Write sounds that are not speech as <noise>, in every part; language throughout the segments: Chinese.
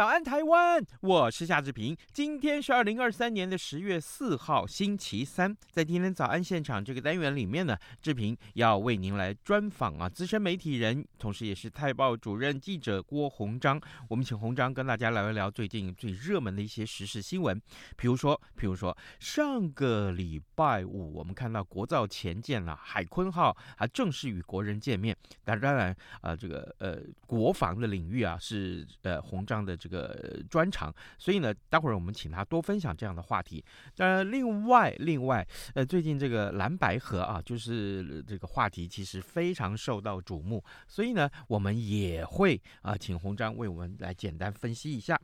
早安，台湾！我是夏志平。今天是二零二三年的十月四号，星期三。在今天早安现场这个单元里面呢，志平要为您来专访啊，资深媒体人，同时也是《泰报》主任记者郭鸿章。我们请鸿章跟大家聊一聊最近最热门的一些时事新闻。比如说，比如说上个礼拜五，我们看到国造前舰了海鲲号啊，正式与国人见面。当然，啊，这个呃，国防的领域啊，是呃鸿章的这。个专长，所以呢，待会儿我们请他多分享这样的话题。当然，另外，另外，呃，最近这个蓝白河啊，就是这个话题其实非常受到瞩目，所以呢，我们也会啊，请鸿章为我们来简单分析一下。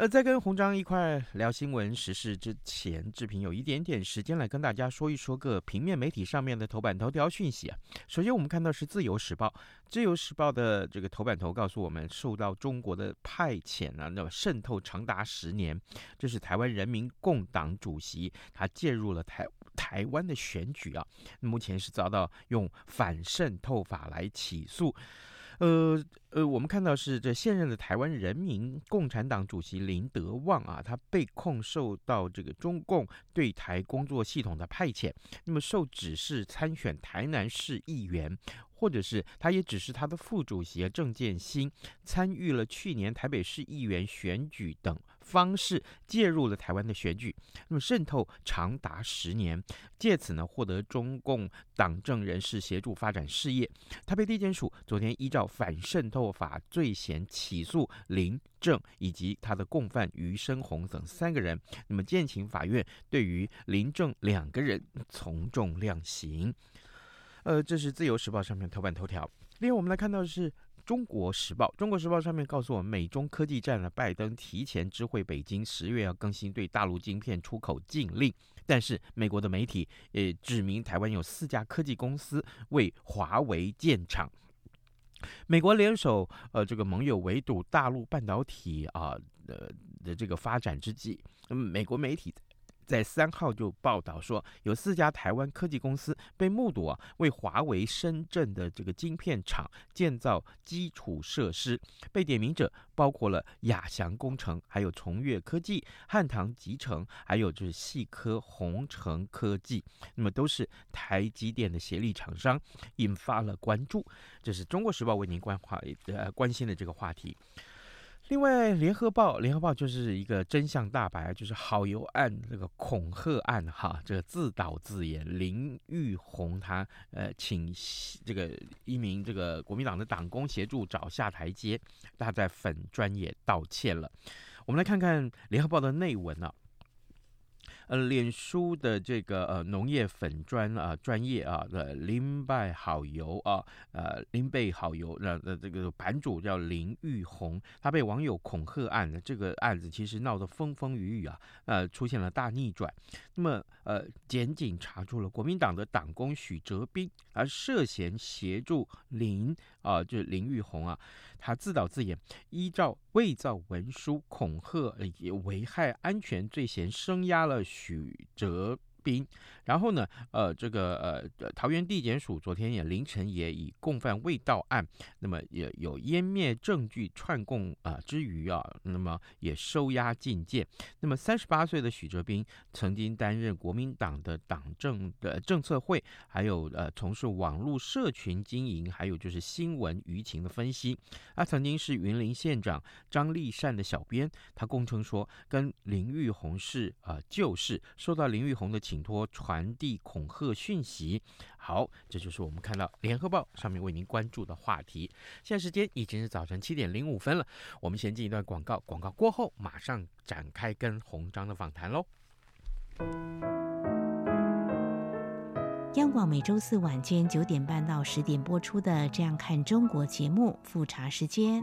呃，在跟红章一块聊新闻时事之前，志平有一点点时间来跟大家说一说个平面媒体上面的头版头条讯息啊。首先，我们看到是《自由时报》，《自由时报》的这个头版头告诉我们，受到中国的派遣啊，那么渗透长达十年，这是台湾人民共党主席他介入了台台湾的选举啊，目前是遭到用反渗透法来起诉。呃呃，我们看到是这现任的台湾人民共产党主席林德旺啊，他被控受到这个中共对台工作系统的派遣，那么受指示参选台南市议员。或者是他也只是他的副主席郑建新参与了去年台北市议员选举等方式介入了台湾的选举，那么渗透长达十年，借此呢获得中共党政人士协助发展事业。他被地检署昨天依照反渗透法罪嫌起诉林郑以及他的共犯余生红等三个人。那么建请法院对于林郑两个人从重量刑。呃，这是《自由时报》上面头版头条。另外，我们来看到的是《中国时报》。《中国时报》上面告诉我们，美中科技战呢，拜登提前知会北京，十月要更新对大陆晶片出口禁令。但是，美国的媒体也指明，台湾有四家科技公司为华为建厂。美国联手呃这个盟友围堵大陆半导体啊的的这个发展之际，那么美国媒体。在三号就报道说，有四家台湾科技公司被目睹啊，为华为深圳的这个晶片厂建造基础设施。被点名者包括了亚翔工程，还有崇越科技、汉唐集成，还有就是细科鸿诚科技，那么都是台积电的协力厂商，引发了关注。这是中国时报为您关话呃关心的这个话题。另外，《联合报》《联合报》就是一个真相大白，就是好游案这个恐吓案哈，这个自导自演，林玉红他呃请这个一名这个国民党的党工协助找下台阶，他在粉专业道歉了。我们来看看《联合报》的内文啊。呃，脸书的这个呃农业粉专啊专业啊的林拜好油啊，呃林贝好油那的这个版主叫林玉红，他被网友恐吓案的这个案子其实闹得风风雨雨啊，呃出现了大逆转。那么呃，检警查出了国民党的党工许哲斌，而涉嫌协助林啊，就是林玉红啊，他自导自演，依照伪造文书恐吓以危害安全罪嫌声押了。许哲兵，然后呢，呃，这个呃，桃园地检署昨天也凌晨也以共犯未到案，那么也有湮灭证据串供啊、之余啊，那么也收押禁见。那么三十八岁的许哲斌曾经担任国民党的党政的政策会，还有呃从事网络社群经营，还有就是新闻舆情的分析。他曾经是云林县长张丽善的小编，他供称说跟林玉红是啊旧识，受到林玉红的。请托传递恐吓讯息。好，这就是我们看到《联合报》上面为您关注的话题。现在时间已经是早晨七点零五分了，我们先进一段广告，广告过后马上展开跟洪章的访谈喽。央广每周四晚间九点半到十点播出的《这样看中国》节目复查时间。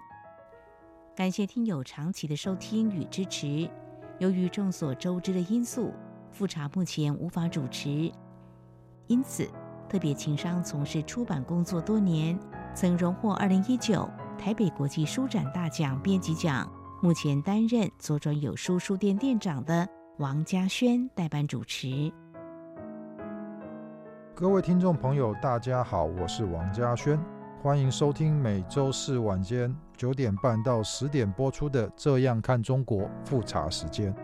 感谢听友长期的收听与支持。由于众所周知的因素，复查目前无法主持，因此特别情商从事出版工作多年，曾荣获二零一九台北国际书展大奖编辑奖。目前担任左转有书书店店长的王嘉轩代班主持。各位听众朋友，大家好，我是王嘉轩，欢迎收听每周四晚间九点半到十点播出的《这样看中国》复查时间。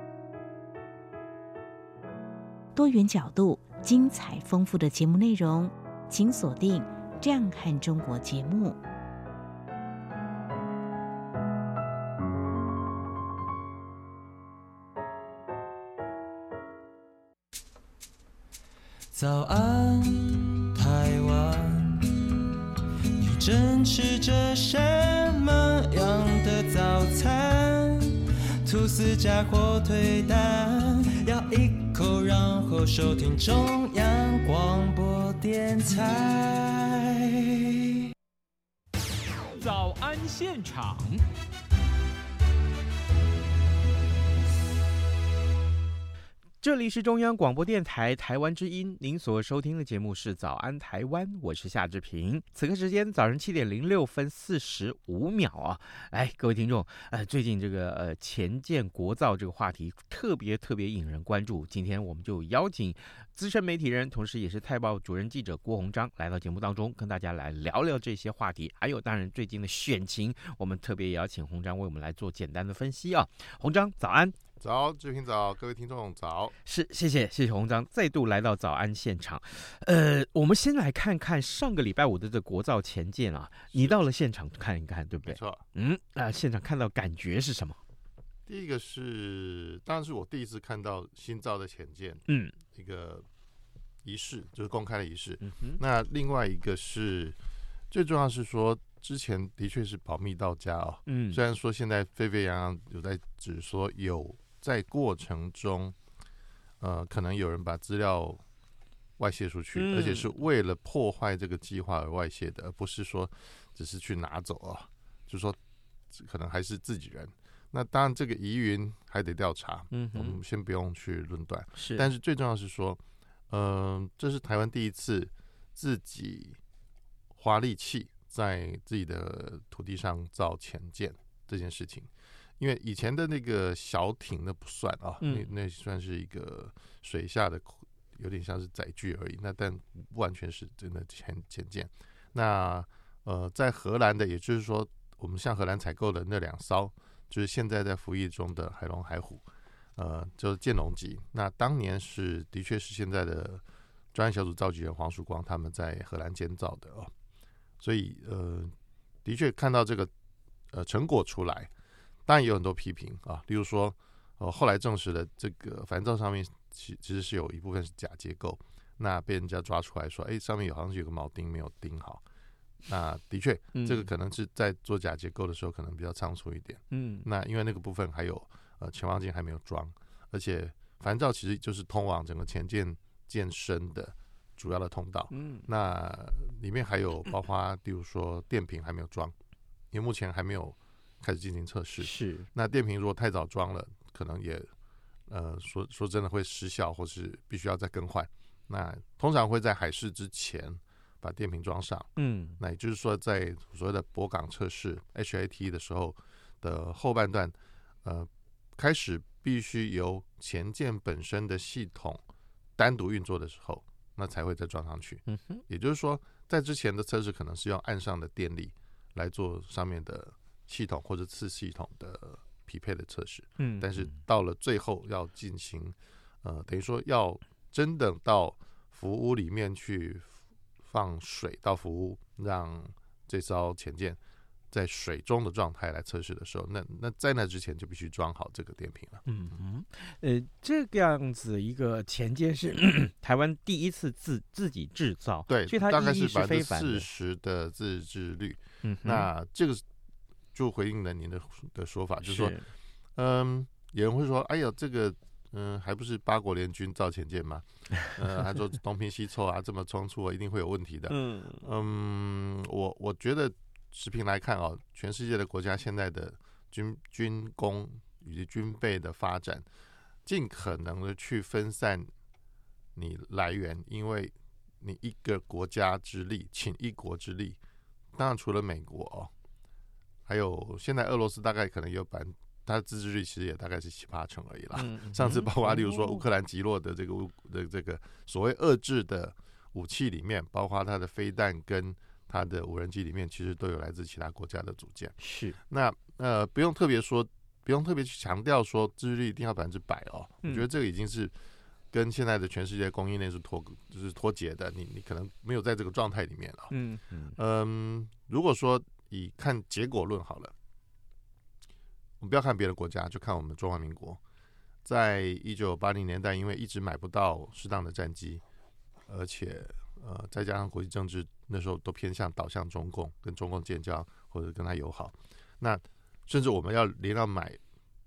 多元角度、精彩丰富的节目内容，请锁定《这样看中国》节目。早安，台湾，你正吃着什么样的早餐？吐司加火腿蛋，咬一然后收听中央广播电台。早安现场。这里是中央广播电台台湾之音，您所收听的节目是《早安台湾》，我是夏志平。此刻时间早上七点零六分四十五秒啊！来，各位听众，呃，最近这个呃前建国造这个话题特别特别引人关注，今天我们就邀请资深媒体人，同时也是《泰报》主任记者郭鸿章来到节目当中，跟大家来聊聊这些话题，还有当然最近的选情，我们特别也邀请鸿章为我们来做简单的分析啊。鸿章，早安。早，志平早，各位听众早。是，谢谢，谢谢洪章再度来到早安现场。呃，我们先来看看上个礼拜五的这国造前舰啊，你到了现场看一看，对不对？没错。嗯，啊、呃，现场看到感觉是什么？第一个是，当然是我第一次看到新造的潜舰，嗯，一个仪式，就是公开的仪式。嗯哼。那另外一个是，最重要是说，之前的确是保密到家哦。嗯。虽然说现在沸沸扬扬有在指说有。在过程中，呃，可能有人把资料外泄出去，嗯，而且是为了破坏这个计划而外泄的，而不是说只是去拿走啊。就是说可能还是自己人。那当然，这个疑云还得调查，嗯，我们先不用去论断。是，但是最重要是说，嗯，呃，这是台湾第一次自己花力气在自己的土地上造潜舰这件事情。因为以前的那个小艇那不算啊，那那算是一个水下的，有点像是载具而已。那但不完全是真的潜潜舰。那呃，在荷兰的，也就是说，我们向荷兰采购的那两艘，就是现在在服役中的海龙、海虎，呃，就是剑龙级。那当年是的确是现在的专案小组召集人黄曙光他们在荷兰建造的哦。所以呃，的确看到这个呃成果出来。当然也有很多批评啊，例如说，呃，后来证实了这个帆照上面其其实是有一部分是假结构，那被人家抓出来说，哎，上面有好像是有个铆钉没有钉好，那的确，这个可能是在做假结构的时候可能比较仓促一点，嗯，那因为那个部分还有呃潜望镜还没有装，而且烦躁其实就是通往整个前舰健身的主要的通道，嗯，那里面还有包括，例如说电瓶还没有装，因为目前还没有。开始进行测试，是那电瓶如果太早装了，可能也呃说说真的会失效，或是必须要再更换。那通常会在海试之前把电瓶装上，嗯，那也就是说在所谓的泊港测试 HAT 的时候的后半段，呃，开始必须由前舰本身的系统单独运作的时候，那才会再装上去。嗯哼，也就是说，在之前的测试可能是用岸上的电力来做上面的。系统或者次系统的匹配的测试，嗯，但是到了最后要进行，呃，等于说要真的到服务里面去放水到服务，让这艘潜舰在水中的状态来测试的时候，那那在那之前就必须装好这个电瓶了。嗯嗯，呃，这个样子一个潜舰是 <coughs> 台湾第一次自自己制造，对，所以它大概是百分之四十的自制率。嗯，那这个。就回应了您的的说法，就是说，嗯，有人会说，哎呀，这个嗯，还不是八国联军造前舰吗？呃，还说东拼西凑啊，这么仓促，一定会有问题的。嗯嗯，我我觉得持平来看哦，全世界的国家现在的军军工以及军备的发展，尽可能的去分散你来源，因为你一个国家之力，请一国之力。当然，除了美国哦，还有现在俄罗斯大概可能有百分。它的自制率其实也大概是七八成而已啦。嗯、上次包括例如说乌克兰击落的这个乌的这个所谓遏制的武器里面，包括它的飞弹跟它的无人机里面，其实都有来自其他国家的组件。是。那呃，不用特别说，不用特别去强调说自制率一定要百分之百哦。我觉得这个已经是跟现在的全世界供应链是脱就是脱节的。你你可能没有在这个状态里面了。嗯嗯。嗯，如果说以看结果论好了。我们不要看别的国家，就看我们中华民国。在一九八零年代，因为一直买不到适当的战机，而且呃，再加上国际政治那时候都偏向导向中共，跟中共建交或者跟他友好，那甚至我们要连要买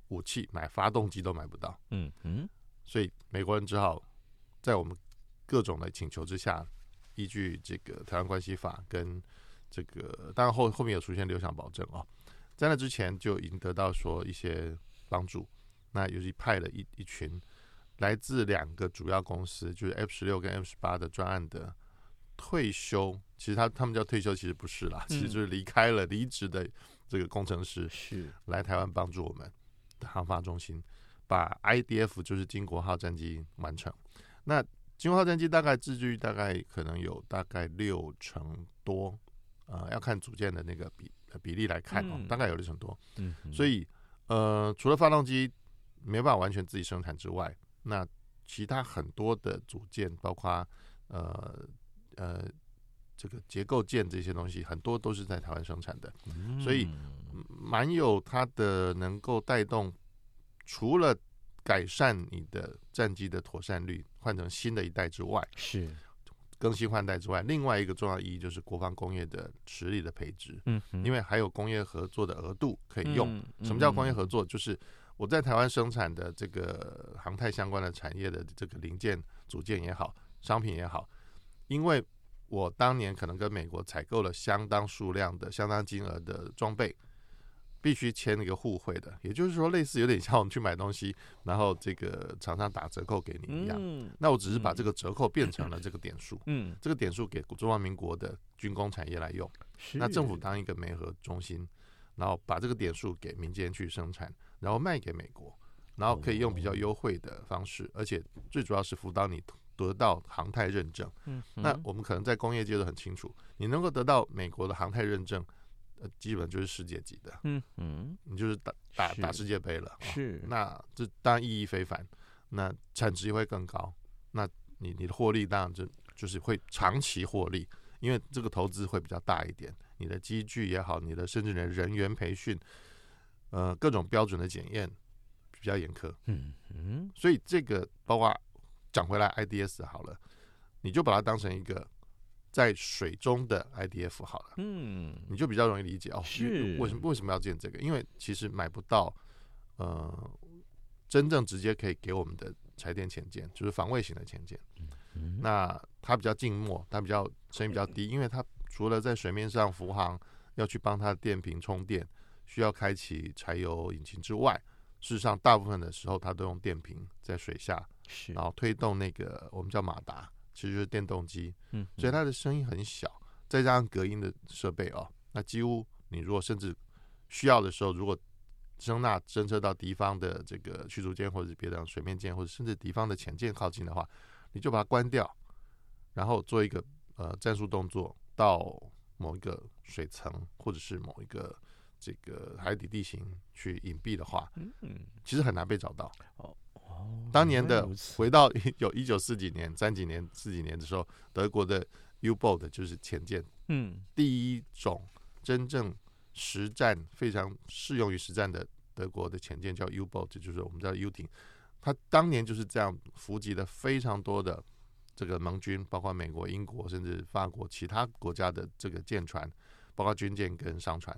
武器、买发动机都买不到。嗯嗯，所以美国人只好在我们各种的请求之下，依据这个《台湾关系法》跟这个，当然后后面有出现六项保证啊。在那之前就已经得到说一些帮助，那尤其派了一一群来自两个主要公司，就是 F 十六跟 F 十八的专案的退休，其实他他们叫退休，其实不是啦，其实就是离开了离职的这个工程师，是来台湾帮助我们的航发中心把 IDF 就是金国号战机完成。那金国号战机大概自制率大概可能有大概六成多，呃，要看组件的那个比。比例来看哦，大概有六成多。嗯，所以呃，除了发动机没办法完全自己生产之外，那其他很多的组件，包括呃呃这个结构件这些东西，很多都是在台湾生产的。所以蛮有它的能够带动，除了改善你的战机的妥善率，换成新的一代之外，是。更新换代之外，另外一个重要意义就是国防工业的实力的培植。嗯，因为还有工业合作的额度可以用。什么叫工业合作？就是我在台湾生产的这个航太相关的产业的这个零件、组件也好，商品也好，因为我当年可能跟美国采购了相当数量的、相当金额的装备。必须签那个互惠的，也就是说，类似有点像我们去买东西，然后这个厂商打折扣给你一样。嗯、那我只是把这个折扣变成了这个点数，嗯，这个点数给中华民国的军工产业来用。是那政府当一个媒合中心，然后把这个点数给民间去生产，然后卖给美国，然后可以用比较优惠的方式，哦、而且最主要是辅导你得到航太认证。嗯，那我们可能在工业界都很清楚，你能够得到美国的航太认证。呃，基本就是世界级的，嗯。嗯，你就是打打打世界杯了，是，那这当然意义非凡，那产值也会更高，那你你的获利当然就就是会长期获利，因为这个投资会比较大一点，你的机具也好，你的甚至你的人员培训，呃，各种标准的检验比较严苛，嗯嗯，所以这个包括讲回来，IDS 好了，你就把它当成一个。在水中的 IDF 好了，嗯，你就比较容易理解哦。是为什么为什么要建这个？因为其实买不到，呃，真正直接可以给我们的柴电潜舰，就是防卫型的潜舰。嗯，那它比较静默，它比较声音比较低，因为它除了在水面上浮航，要去帮它的电瓶充电，需要开启柴油引擎之外，事实上大部分的时候它都用电瓶在水下，是然后推动那个我们叫马达。其实就是电动机，嗯，所以它的声音很小，再加上隔音的设备哦，那几乎你如果甚至需要的时候，如果声纳侦测到敌方的这个驱逐舰或者是别的水面舰，或者甚至敌方的潜舰靠近的话，你就把它关掉，然后做一个呃战术动作到某一个水层或者是某一个这个海底地形去隐蔽的话，嗯嗯，其实很难被找到。哦。当年的回到有一九四几年、三几年、四几年的时候，德国的 U-boat 就是潜舰，嗯，第一种真正实战非常适用于实战的德国的潜舰叫 U-boat，就是我们叫 U 艇。它当年就是这样伏击了非常多的这个盟军，包括美国、英国甚至法国其他国家的这个舰船，包括军舰跟商船。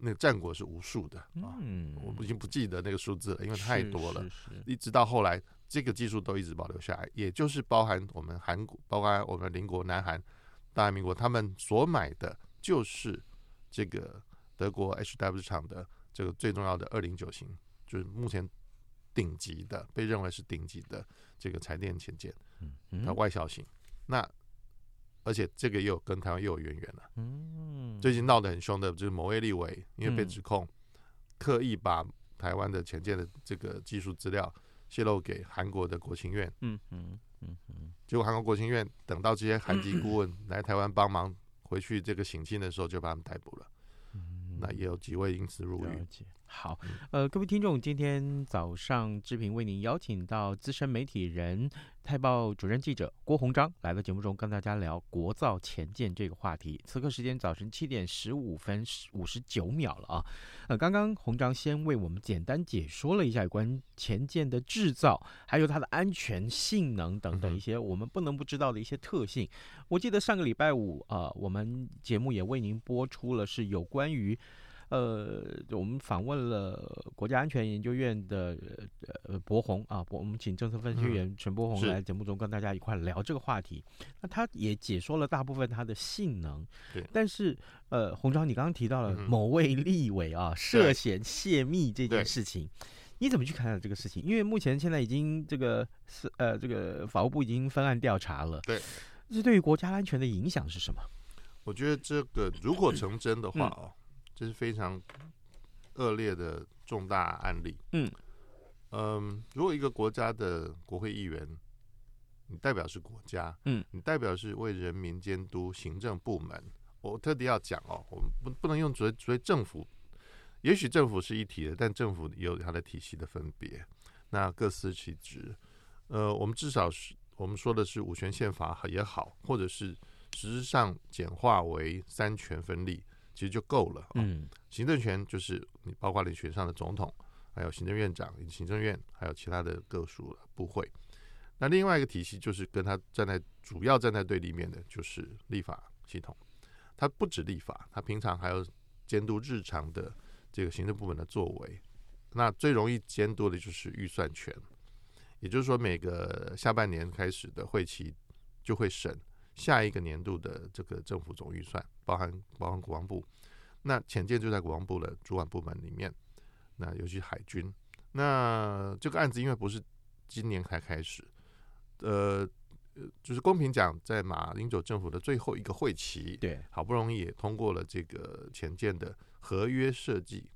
那个战果是无数的啊，嗯，我已经不记得那个数字了，因为太多了。是是是一直到后来，这个技术都一直保留下来，也就是包含我们韩国，包括我们邻国南韩、大韩民国，他们所买的就是这个德国 HW 厂的这个最重要的二零九型，就是目前顶级的，被认为是顶级的这个柴电潜舰，嗯它外销型。那而且这个又跟台湾又有渊源了。嗯，最近闹得很凶的就是某位立委，因为被指控刻意把台湾的潜舰的这个技术资料泄露给韩国的国情院，嗯嗯嗯嗯，结果韩国国情院等到这些韩籍顾问来台湾帮忙回去这个省亲的时候，就把他们逮捕了。那也有几位因此入狱。好，呃，各位听众，今天早上志平为您邀请到资深媒体人、泰报主任记者郭鸿章来到节目中，跟大家聊国造前舰这个话题。此刻时间早晨七点十五分五十九秒了啊。呃，刚刚鸿章先为我们简单解说了一下有关前舰的制造，还有它的安全性能等等一些我们不能不知道的一些特性。我记得上个礼拜五啊、呃，我们节目也为您播出了是有关于。呃，我们访问了国家安全研究院的呃博宏啊，我们请政策分析员陈博宏来节目中跟大家一块聊这个话题。那他也解说了大部分它的性能，对。但是呃，洪超，你刚刚提到了某位立委啊涉嫌泄密这件事情，你怎么去看待这个事情？因为目前现在已经这个是呃这个法务部已经分案调查了，对。这对于国家安全的影响是什么？我觉得这个如果成真的话哦。这是非常恶劣的重大案例。嗯嗯，如果一个国家的国会议员，你代表是国家，嗯，你代表是为人民监督行政部门。我特地要讲哦，我们不不能用所谓所谓政府，也许政府是一体的，但政府也有它的体系的分别，那各司其职。呃，我们至少是我们说的是五权宪法也好，或者是实质上简化为三权分立。其实就够了。嗯，行政权就是你包括你选上的总统，还有行政院长、行政院，还有其他的各属部会。那另外一个体系就是跟他站在主要站在对立面的，就是立法系统。他不止立法，他平常还要监督日常的这个行政部门的作为。那最容易监督的就是预算权，也就是说每个下半年开始的会期就会审。下一个年度的这个政府总预算，包含包含国防部，那潜舰就在国防部的主管部门里面。那尤其海军，那这个案子因为不是今年才开始，呃，就是公平讲，在马英九政府的最后一个会期，对，好不容易也通过了这个潜舰的合约设计。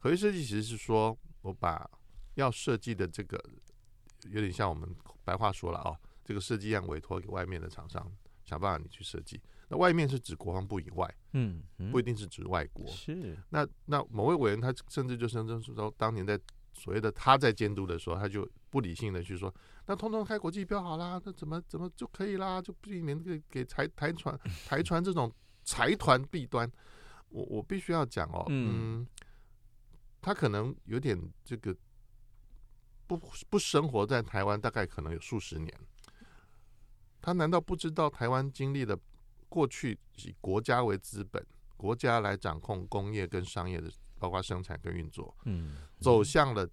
合约设计其实是说我把要设计的这个，有点像我们白话说了啊、哦。这个设计案委托给外面的厂商，想办法你去设计。那外面是指国防部以外，嗯，嗯不一定是指外国。是。那那某位委员他甚至就声称说，当年在所谓的他在监督的时候，他就不理性的去说，那通通开国际标好啦，那怎么怎么就可以啦？就避免给给台台船台船这种财团弊端。我我必须要讲哦，嗯，嗯，他可能有点这个不不生活在台湾，大概可能有数十年。他难道不知道台湾经历了过去以国家为资本，国家来掌控工业跟商业的，包括生产跟运作，嗯，走向了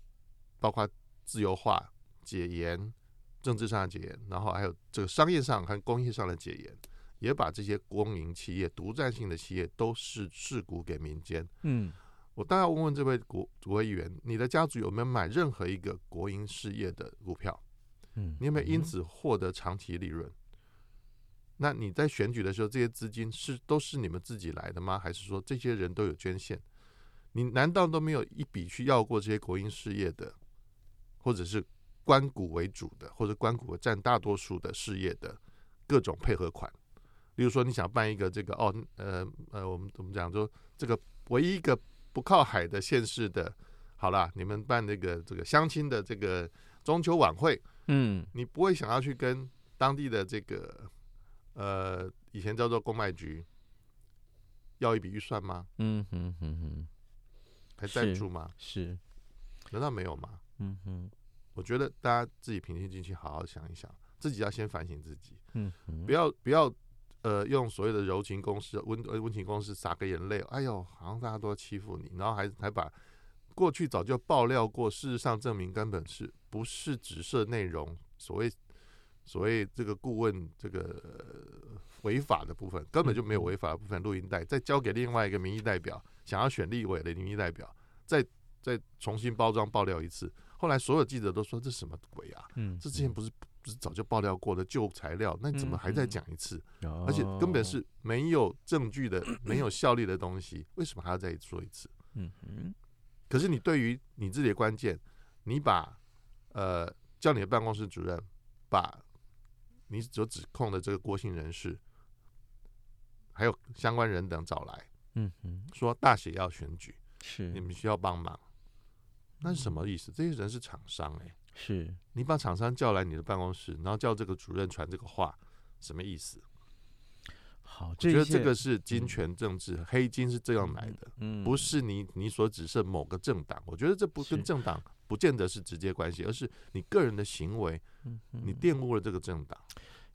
包括自由化、解严、政治上的解严，然后还有这个商业上和工业上的解严，也把这些公营企业、独占性的企业都是释股给民间。嗯，我当然问问这位国国会议员，你的家族有没有买任何一个国营事业的股票？嗯，你有没有因此获得长期利润？那你在选举的时候，这些资金是都是你们自己来的吗？还是说这些人都有捐献？你难道都没有一笔去要过这些国营事业的，或者是官股为主的，或者官股占大多数的事业的各种配合款？例如说你想办一个这个哦，呃呃，我们怎么讲说这个唯一一个不靠海的县市的，好了，你们办那个这个相亲的这个中秋晚会，嗯，你不会想要去跟当地的这个。呃，以前叫做公卖局，要一笔预算吗？嗯哼哼哼，还赞助吗？是，难道没有吗？嗯哼，我觉得大家自己平心静气，好好想一想，自己要先反省自己。嗯哼，不要不要呃，用所谓的柔情攻势、温温情攻势撒个眼泪，哎呦，好像大家都要欺负你，然后还还把过去早就爆料过，事实上证明根本是不是直射内容，所谓所谓这个顾问这个、呃、违法的部分，根本就没有违法的部分，录音带再交给另外一个民意代表，想要选立委的民意代表，再再重新包装爆料一次，后来所有记者都说这什么鬼啊？嗯，这之前不是。不是早就爆料过的旧材料，那你怎么还在讲一次？而且根本是没有证据的、哦、没有效力的东西，为什么还要再说一次？嗯嗯。可是你对于你自己的关键，你把呃叫你的办公室主任把你所指控的这个郭姓人士，还有相关人等找来，嗯嗯，说大写要选举，是你们需要帮忙，那是什么意思？这些人是厂商哎、欸。是你把厂商叫来你的办公室，然后叫这个主任传这个话，什么意思？好，我觉得这个是金权政治，嗯、黑金是这样来的，嗯，不是你你所指涉某个政党，我觉得这不跟政党不见得是直接关系，而是你个人的行为，你玷污了这个政党。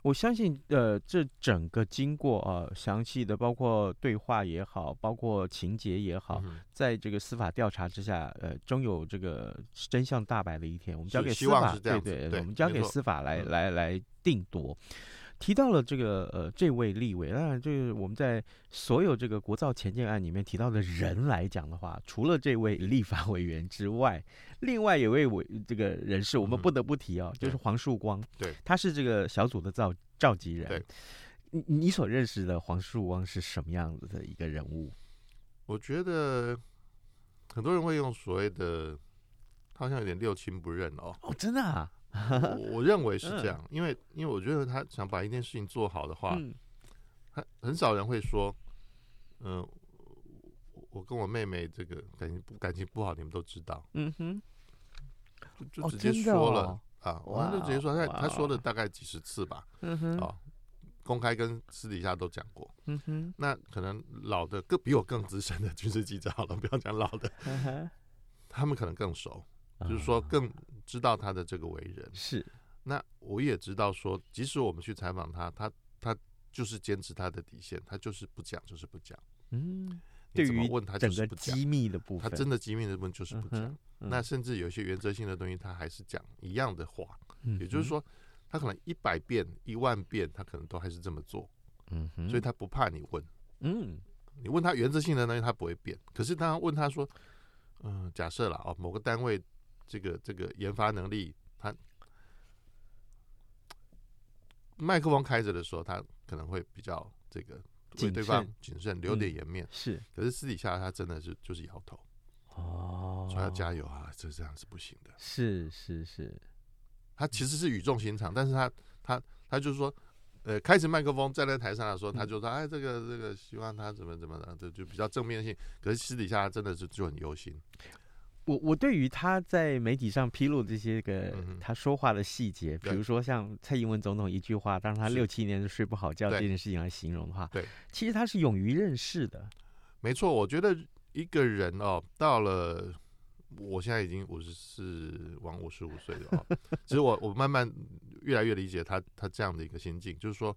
我相信，呃，这整个经过啊，详细的包括对话也好，包括情节也好，嗯、在这个司法调查之下，呃，终有这个真相大白的一天。我们交给司法，对对，对，我们交给司法来来来定夺。提到了这个呃，这位立委，当然就是我们在所有这个国造前进案里面提到的人来讲的话，除了这位立法委员之外，另外有位委这个人士，我们不得不提哦，嗯、就是黄树光，对，他是这个小组的召召集人。对，你你所认识的黄树光是什么样子的一个人物？我觉得很多人会用所谓的，他好像有点六亲不认哦。哦，真的啊。<laughs> 我认为是这样，因为因为我觉得他想把一件事情做好的话，很很少人会说，嗯，我跟我妹妹这个感情不感情不好，你们都知道，嗯哼，就就直接说了啊，我们就直接说，他他说了大概几十次吧，嗯哼，啊，公开跟私底下都讲过，嗯哼，那可能老的更比我更资深的军事记者好了，不要讲老的，他们可能更熟，就是说更。知道他的这个为人是，那我也知道说，即使我们去采访他，他他就是坚持他的底线，他就是不讲，就是不讲。嗯，你怎么问他就是不讲。机密的部分，他真的机密的部分就是不讲。那甚至有些原则性的东西，他还是讲一样的话。也就是说，他可能一百遍、一万遍，他可能都还是这么做。嗯，所以他不怕你问。嗯，你问他原则性的东西，他不会变。可是当问他说，嗯，假设了哦，某个单位。这个这个研发能力，他麦克风开着的时候，他可能会比较这个为对方谨慎，留点颜面。是，可是私底下他真的是就是摇头。哦，说要加油啊，这这样是不行的。是是是，他其实是语重心长，但是他他他就是说，呃，开始麦克风站在台上的时候，他就说，哎，这个这个希望他怎么怎么的，就就比较正面性。可是私底下他真的是就很忧心。我我对于他在媒体上披露这些个他说话的细节，比如说像蔡英文总统一句话，当他六七年都睡不好觉这件事情来形容的话，对，其实他是勇于认识的。没错，我觉得一个人哦，到了我现在已经五十四往五十五岁了哦，其实我我慢慢越来越理解他他这样的一个心境，就是说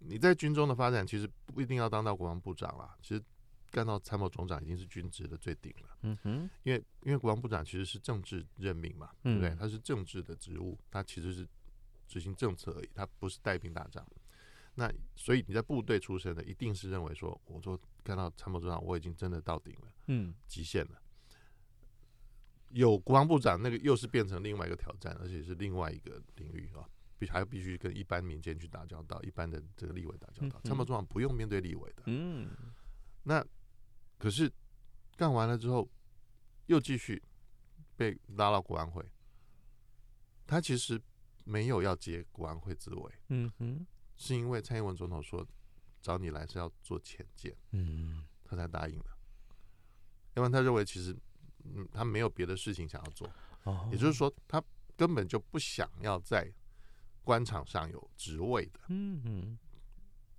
你在军中的发展其实不一定要当到国防部长啦，其实。干到参谋总长已经是军职的最顶了，嗯哼，因为因为国防部长其实是政治任命嘛，对不对？他是政治的职务，他其实是执行政策而已，他不是带兵打仗。那所以你在部队出身的，一定是认为说，我说干到参谋总长，我已经真的到顶了，嗯，极限了。有国防部长，那个又是变成另外一个挑战，而且是另外一个领域啊，必还必须跟一般民间去打交道，一般的这个立委打交道。参谋总长不用面对立委的，嗯，那。可是干完了之后，又继续被拉到国安会。他其实没有要接国安会职位，嗯哼，是因为蔡英文总统说找你来是要做浅见，嗯，他才答应的。因为他认为其实嗯他没有别的事情想要做，哦，也就是说他根本就不想要在官场上有职位的。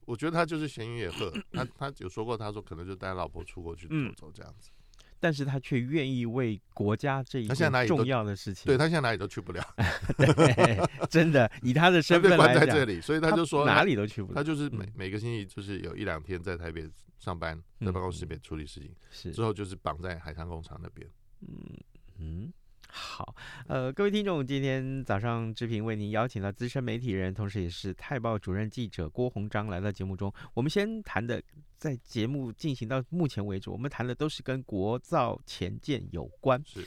我觉得他就是闲云野鹤，<clears throat> 他他有说过，他说可能就带老婆出国去走走这样子。但是他却愿意为国家这一件重要的事情。对，他现在哪里都去不了。<laughs> 对，真的以他的身份来讲，在这里，所以他就说哪里都去不了。他就是每每个星期就是有一两天在台北上班，在办公室里面处理事情，是之后就是绑在海上工厂那边。嗯嗯。好，呃，各位听众，今天早上志平为您邀请到资深媒体人，同时也是《泰报》主任记者郭鸿章来到节目中。我们先谈的，在节目进行到目前为止，我们谈的都是跟国造前舰有关。是，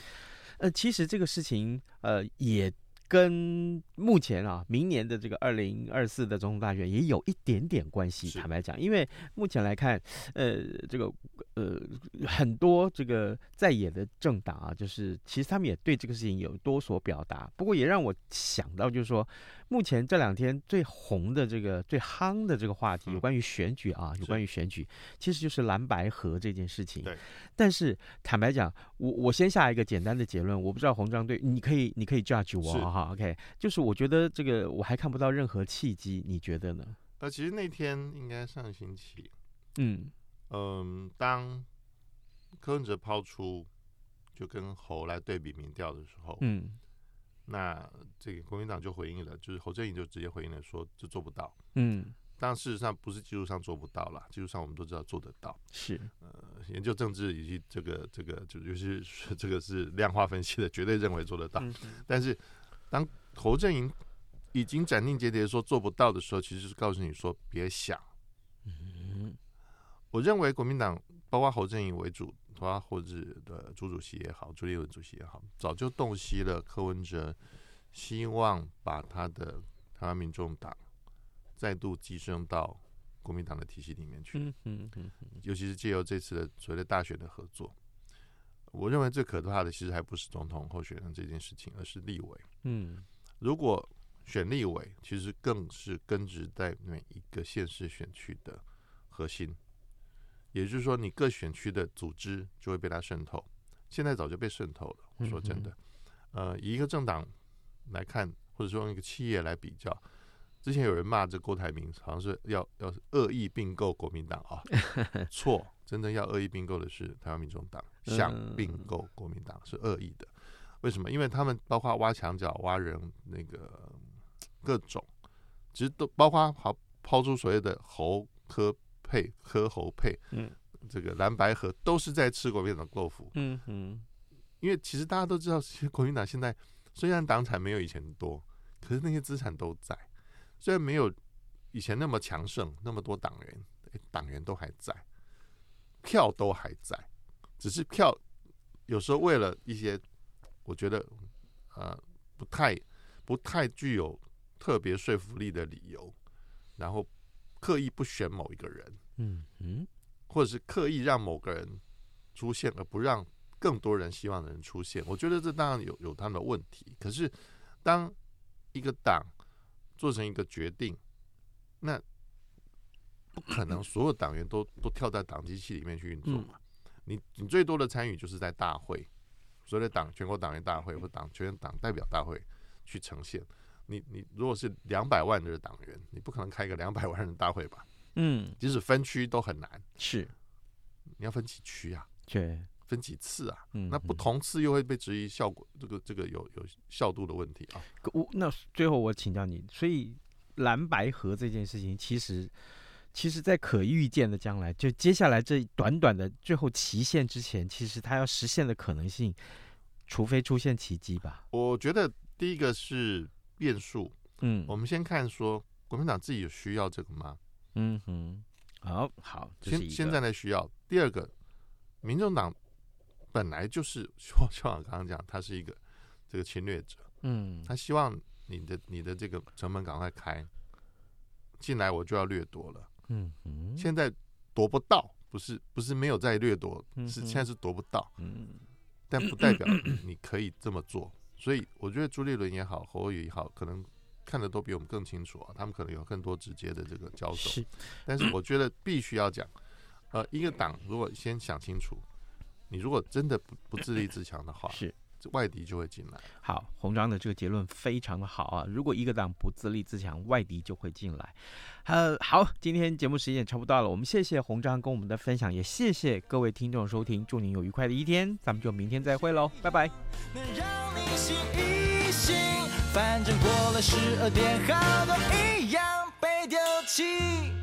呃，其实这个事情，呃，也。跟目前啊，明年的这个二零二四的总统大选也有一点点关系。坦白讲，因为目前来看，呃，这个呃很多这个在野的政党啊，就是其实他们也对这个事情有多所表达。不过也让我想到，就是说。目前这两天最红的这个最夯的这个话题，有关于选举啊，有关于选举，其实就是蓝白河这件事情。对。但是坦白讲，我我先下一个简单的结论，我不知道红章队，你可以你可以 judge 我哈，OK？就是我觉得这个我还看不到任何契机，你觉得呢？呃，其实那天应该上星期，嗯嗯，当柯文哲抛出就跟侯来对比民调的时候，嗯。那这个国民党就回应了，就是侯正宇就直接回应了，说这做不到。嗯，但事实上不是技术上做不到啦，技术上我们都知道做得到。是，呃，研究政治以及这个这个就就是这个是量化分析的，绝对认为做得到。嗯、但是当侯正宇已经斩钉截铁说做不到的时候，其实是告诉你说别想。嗯，我认为国民党包括侯正宇为主。或者的朱主席也好，朱立伦主席也好，早就洞悉了柯文哲希望把他的台湾民众党再度寄生到国民党的体系里面去。嗯嗯嗯，尤其是借由这次的所谓的大选的合作，我认为最可怕的其实还不是总统候选人这件事情，而是立委。嗯，如果选立委，其实更是根植在每一个县市选区的核心。也就是说，你各选区的组织就会被他渗透，现在早就被渗透了。我说真的，呃，以一个政党来看，或者说用一个企业来比较，之前有人骂这郭台铭，好像是要要恶意并购国民党啊，<laughs> 错，真正要恶意并购的是台湾民众党，想并购国民党是恶意的。为什么？因为他们包括挖墙脚、挖人，那个各种，其实都包括好抛出所谓的侯科。配柯侯配，嗯，这个蓝白合都是在吃国民党豆腐，嗯嗯，因为其实大家都知道，其实国民党现在虽然党产没有以前多，可是那些资产都在，虽然没有以前那么强盛，那么多党员，党员都还在，票都还在，只是票有时候为了一些我觉得呃不太不太具有特别说服力的理由，然后刻意不选某一个人。嗯嗯，或者是刻意让某个人出现，而不让更多人希望的人出现，我觉得这当然有有他们的问题。可是，当一个党做成一个决定，那不可能 <clears throat> 所有党员都都跳在党机器里面去运作嘛？你你最多的参与就是在大会，所谓的党全国党员大会或党全党代表大会去呈现。你你如果是两百万的党员，你不可能开一个两百万人大会吧？嗯，即使分区都很难，是，你要分几区啊？对，分几次啊？嗯，那不同次又会被质疑效果，这个这个有有效度的问题啊。我那最后我请教你，所以蓝白合这件事情，其实其实在可预见的将来，就接下来这短短的最后期限之前，其实它要实现的可能性，除非出现奇迹吧？我觉得第一个是变数，嗯，我们先看说国民党自己有需要这个吗？嗯哼，好好，现现在呢需要。第二个，民众党本来就是像像我刚刚讲，他是一个这个侵略者，嗯，他希望你的你的这个城门赶快开进来，我就要掠夺了，嗯嗯，现在夺不到，不是不是没有在掠夺，是现在是夺不到，嗯，但不代表你可以这么做，所以我觉得朱立伦也好，侯友也好，可能。看的都比我们更清楚啊，他们可能有更多直接的这个交手。是，但是我觉得必须要讲，呃，一个党如果先想清楚，你如果真的不不自立自强的话，是，外敌就会进来。好，红章的这个结论非常的好啊！如果一个党不自立自强，外敌就会进来。呃，好，今天节目时间也差不多了，我们谢谢红章跟我们的分享，也谢谢各位听众收听，祝您有愉快的一天，咱们就明天再会喽，拜拜。能让你醒一醒，反正过了十二点，好多一样被丢弃。